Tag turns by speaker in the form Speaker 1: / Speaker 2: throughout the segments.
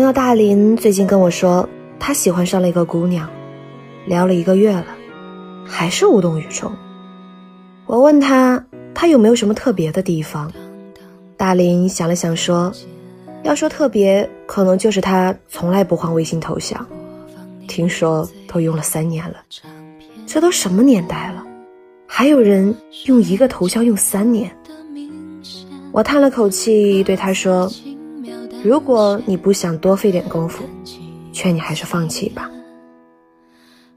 Speaker 1: 朋友大林最近跟我说，他喜欢上了一个姑娘，聊了一个月了，还是无动于衷。我问他，他有没有什么特别的地方？大林想了想说，要说特别，可能就是他从来不换微信头像，听说都用了三年了。这都什么年代了，还有人用一个头像用三年？我叹了口气，对他说。如果你不想多费点功夫，劝你还是放弃吧。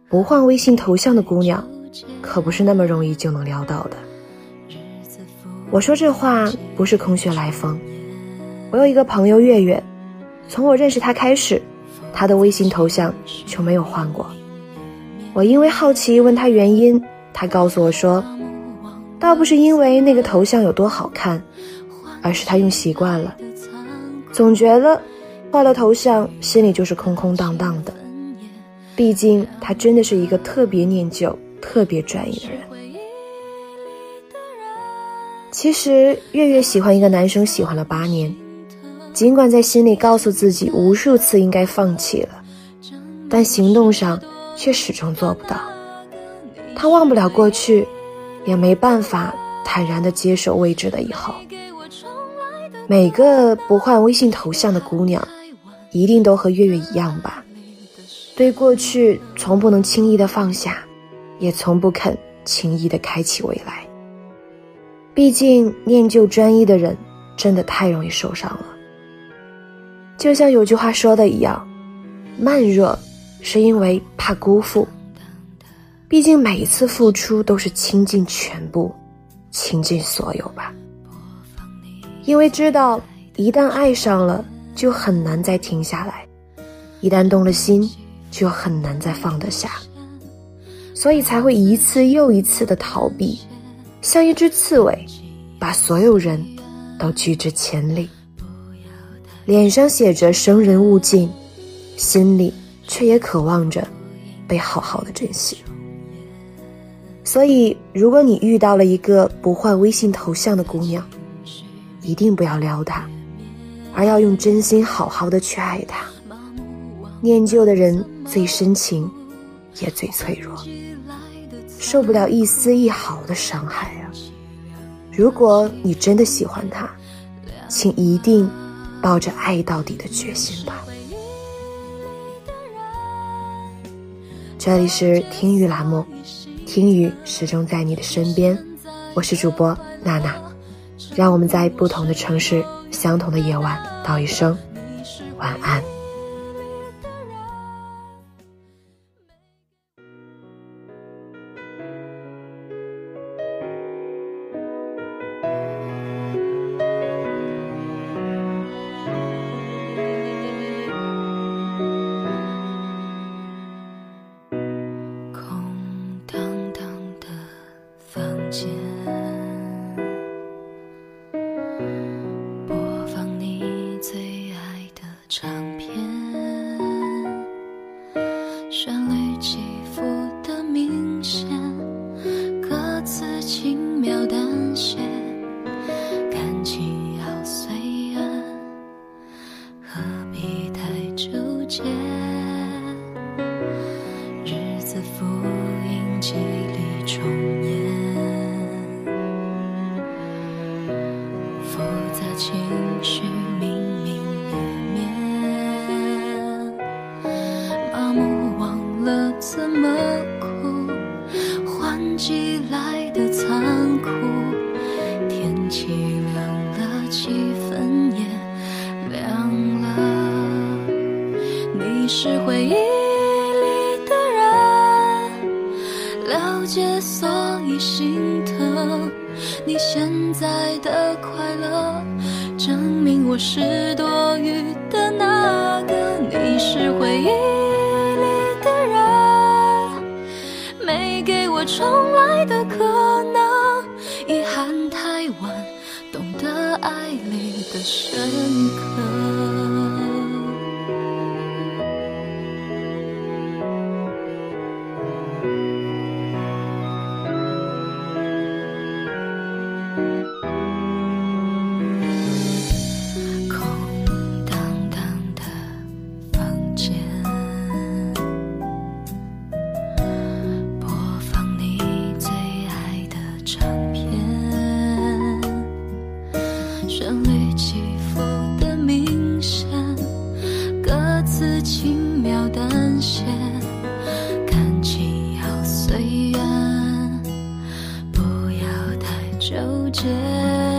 Speaker 1: 不换微信头像的姑娘，可不是那么容易就能撩到的。我说这话不是空穴来风。我有一个朋友月月，从我认识她开始，她的微信头像就没有换过。我因为好奇问她原因，她告诉我说，倒不是因为那个头像有多好看，而是她用习惯了。总觉得换了头像，心里就是空空荡荡的。毕竟他真的是一个特别念旧、特别专一的人。其实月月喜欢一个男生，喜欢了八年，尽管在心里告诉自己无数次应该放弃了，但行动上却始终做不到。他忘不了过去，也没办法坦然地接受未知的以后。每个不换微信头像的姑娘，一定都和月月一样吧？对过去从不能轻易的放下，也从不肯轻易的开启未来。毕竟念旧专一的人，真的太容易受伤了。就像有句话说的一样，慢热是因为怕辜负。毕竟每一次付出都是倾尽全部，倾尽所有吧。因为知道，一旦爱上了，就很难再停下来；一旦动了心，就很难再放得下。所以才会一次又一次的逃避，像一只刺猬，把所有人都拒之千里。脸上写着“生人勿近”，心里却也渴望着被好好的珍惜。所以，如果你遇到了一个不换微信头像的姑娘，一定不要撩他，而要用真心好好的去爱他。念旧的人最深情，也最脆弱，受不了一丝一毫的伤害啊！如果你真的喜欢他，请一定抱着爱到底的决心吧。这里是听雨栏目，听雨始终在你的身边，我是主播娜娜。让我们在不同的城市，相同的夜晚，道一声晚安。
Speaker 2: 你我是多余的那个。你是回忆里的人，没给我重来的可能。遗憾太晚，懂得爱里的深刻。旋律起伏的明显歌词轻描淡写感情要随缘不要太纠结。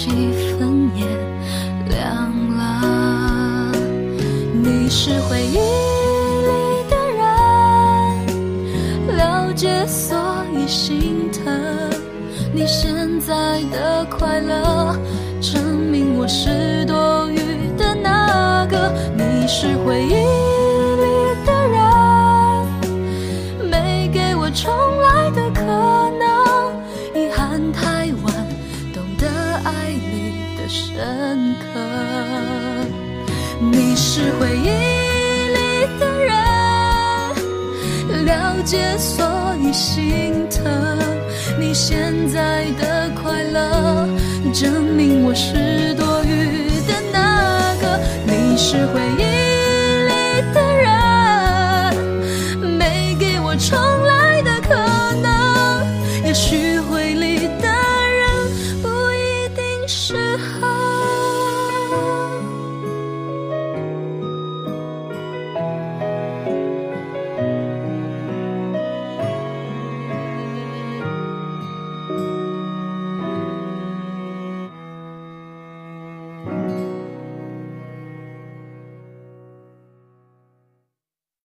Speaker 2: 气氛也凉了。你是回忆里的人，了解所以心疼。你现在的快乐，证明我是多余的那个。你是回忆是回忆里的人，了解所以心疼。你现在的快乐，证明我是多余的那个。你是回忆